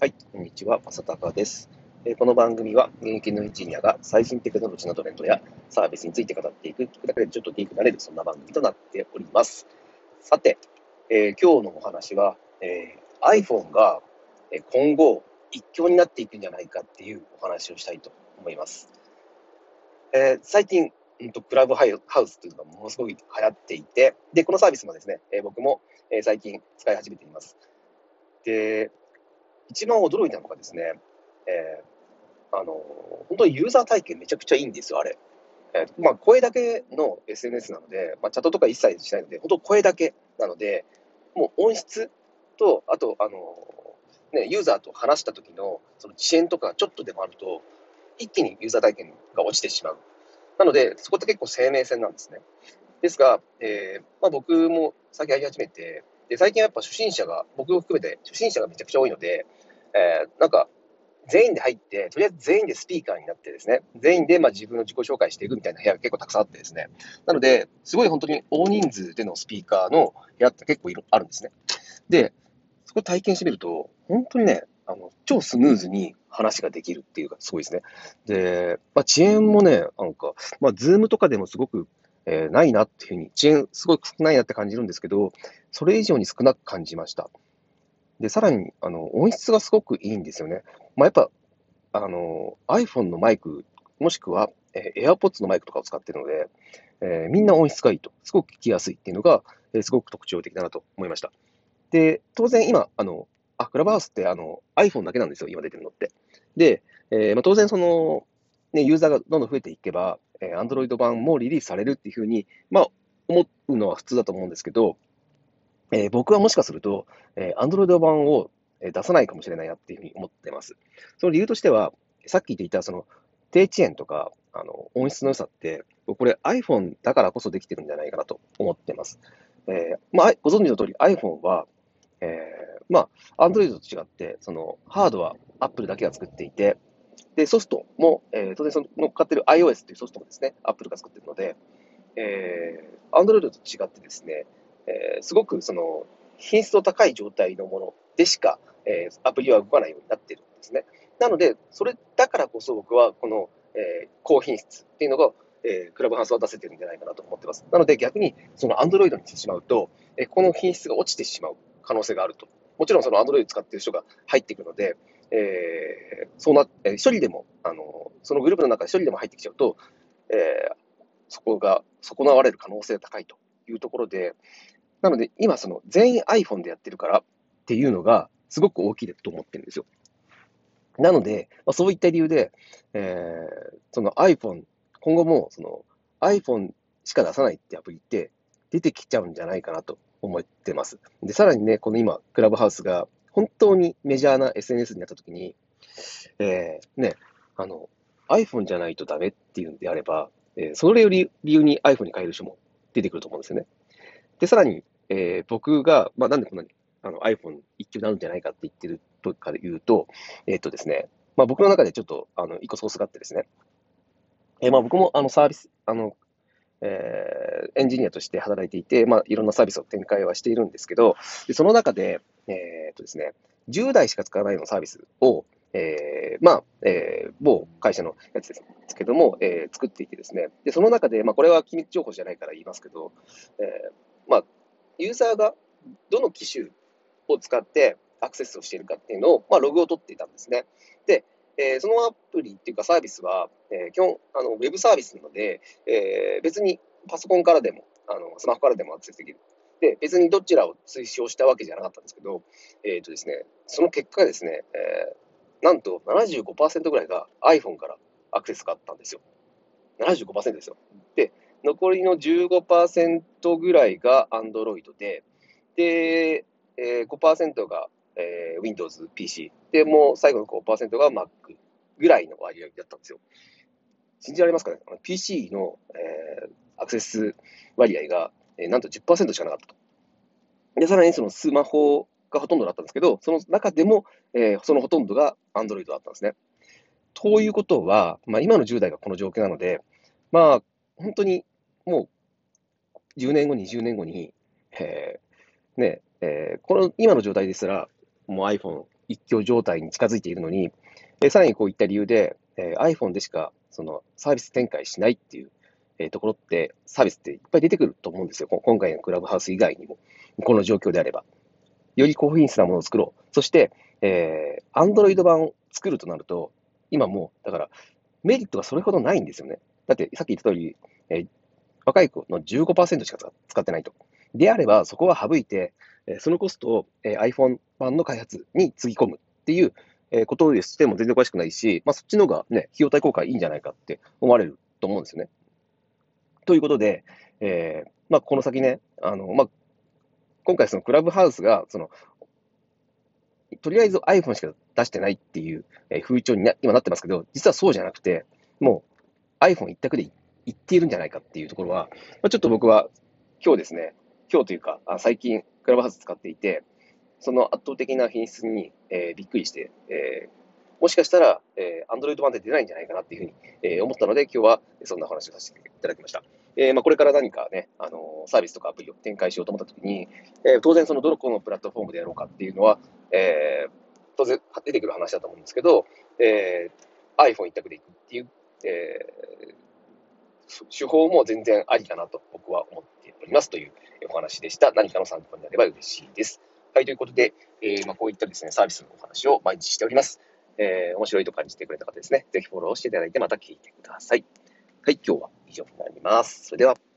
はい、こんにちは、正隆です。えこの番組は現役のエンジニアが最新テクノロジーのトレンドやサービスについて語っていく、聞くだけでちょっとディープになれる、そんな番組となっております。さて、えー今日のお話は、えー iPhone が今後一強になっていくんじゃないかっていうお話をしたいと思います。え最近、んとクラブハイハウスっていうのがものすごい流行っていて、で、このサービスもですね、え僕も、え最近使い始めています。で、一番驚いたのがですね、えーあの本当にユーザー体験めちゃくちゃいいんですよ、あれ。えーまあ、声だけの SNS なので、まあ、チャットとか一切しないので、本当声だけなので、もう音質と、あと、あのね、ユーザーと話した時のその遅延とかちょっとでもあると、一気にユーザー体験が落ちてしまう。なので、そこって結構生命線なんですね。ですが、えーまあ、僕も最近やり始めて、で最近はやっぱ初心者が、僕を含めて初心者がめちゃくちゃ多いので、えーなんか、全員で入って、とりあえず全員でスピーカーになってですね、全員でまあ自分の自己紹介していくみたいな部屋が結構たくさんあってですね、なので、すごい本当に大人数でのスピーカーの部屋って結構いろあるんですね。で、そこ体験してみると、本当にね、あの超スムーズに話ができるっていうか、すごいですね。で、まあ、遅延もね、なんか、まあ、ズームとかでもすごく、えーないなっていうふうに、遅延すごい少ないなって感じるんですけど、それ以上に少なく感じました。で、さらに、あの、音質がすごくいいんですよね。まあ、やっぱ、あの、iPhone のマイク、もしくは、えー AirPods のマイクとかを使ってるので、えーみんな音質がいいと、すごく聞きやすいっていうのが、えーすごく特徴的だなと思いました。で、当然今、あの、あ、クラブハウスってあの iPhone だけなんですよ、今出てるのって。で、えーまあ、当然その、ね、ユーザーがどんどん増えていけば、えー Android 版もリリースされるっていうふうに、まあ、思うのは普通だと思うんですけど、えー僕はもしかすると、えー Android 版を出さないかもしれないなっていうふうに思ってます。その理由としては、さっき言っていたその低遅延とかあの音質の良さって、これ iPhone だからこそできてるんじゃないかなと思ってます。えーまあ、ご存知の通り iPhone は、えーまあ、Android と違って、そのハードは Apple だけが作っていて、で、ソフトも、えー当然その乗っかってる iOS というソフトもですね、Apple が作ってるので、えー、Android と違ってですね、えーすごくその品質の高い状態のものでしか、えーアプリは動かないようになっているんですね。なので、それだからこそ僕はこの、えー高品質っていうのが、えークラブハウスは出せてるんじゃないかなと思ってます。なので逆にその Android にしてしまうと、えーこの品質が落ちてしまう可能性があると。もちろんその Android 使ってる人が入ってくるので、えーそうなえー一人でもあの、そのグループの中で一人でも入ってきちゃうと、えーそこが損なわれる可能性が高いというところで、なので今その全員 iPhone でやってるからっていうのがすごく大きいと思ってるんですよ。なので、まあ、そういった理由で、えーその iPhone、今後もその iPhone しか出さないってアプリって出てきちゃうんじゃないかなと思ってます。で、さらにね、この今、クラブハウスが本当にメジャーな SNS になったときに、えーね、あの、iPhone じゃないとダメっていうんであれば、えーそれより理由に iPhone に変える人も出てくると思うんですよね。で、さらに、えー僕が、まあ、なんでこんなにあの iPhone 一挙になるんじゃないかって言ってるとかで言うと、えーっとですね、まあ、僕の中でちょっとあの一個ソースがあってですね、えーまあ、僕もあのサービス、あの、えーエンジニアとして働いていて、まあ、いろんなサービスを展開はしているんですけど、でその中で、えーっとですね、10台しか使わないようなサービスを、えーまあ、えー某会社のやつですけども、えー作っていてですね、で、その中で、まあ、これは機密情報じゃないから言いますけど、えーまあ、ユーザーがどの機種を使ってアクセスをしているかっていうのを、まあ、ログを取っていたんですね。で、えーそのアプリっていうかサービスは、えー基本あの、ウェブサービスなので、えー別にパソコンからでも、あのスマホからでもアクセスできる。で、別にどちらを推奨したわけじゃなかったんですけど、えーとですね、その結果ですね、えーなんと75%ぐらいが iPhone からアクセスがあったんですよ。75%ですよ。で、残りの15%ぐらいが Android で、で、えー5%が、えー Windows PC、で、もう最後の5%が Mac ぐらいの割合だったんですよ。信じられますかね ?PC の、えーアクセス割合が、えーなんと10%しかなかったと。で、さらにそのスマホがほとんどだったんですけど、その中でも、えーそのほとんどが Android だったんですね。ということは、まあ、今の10代がこの状況なので、まあ、本当にもう10年後、20年後に、えーねえーこの今の状態ですら、もう iPhone 一強状態に近づいているのに、えさらにこういった理由で、え iPhone でしかそのサービス展開しないっていう、えところって、サービスっていっぱい出てくると思うんですよ。今回のクラブハウス以外にも、この状況であれば。より高品質なものを作ろう。そして、えー、Android 版を作るとなると、今もう、だから、メリットがそれほどないんですよね。だって、さっき言った通り、えー、若い子の15%しか使ってないと。であれば、そこは省いて、そのコストを iPhone 版の開発につぎ込むっていうことでしても全然おかしくないし、まあ、そっちの方がね、費用対効果いいんじゃないかって思われると思うんですよね。ということで、えー、まあ、この先ね、あの、まあ、今回クラブハウスが、その、とりあえず iPhone しか出してないっていう風潮にな今なってますけど、実はそうじゃなくて、もう iPhone 一択でいっているんじゃないかっていうところは、まあ、ちょっと僕は今日ですね、今日というか、あ最近クラブハウス使っていて、その圧倒的な品質に、えー、びっくりして、えー、もしかしたら、えー、Android 版で出ないんじゃないかなっていうふうに、えー、思ったので、今日はそんな話をさせていただきました。えーまあ、これから何かね、あのサービスとかアプリを展開しようと思ったときに、えー、当然そのどこのプラットフォームでやろうかっていうのは、えー、当然出てくる話だと思うんですけど、えー、iPhone 一択でいくっていう、えー、手法も全然ありかなと僕は思っておりますというお話でした。何かの参考になれば嬉しいです。はい、ということで、えーま、こういったですね、サービスのお話を毎日しております。えー、面白いと感じてくれた方ですね、ぜひフォローしていただいてまた聞いてください。はい、今日は以上になります。それでは。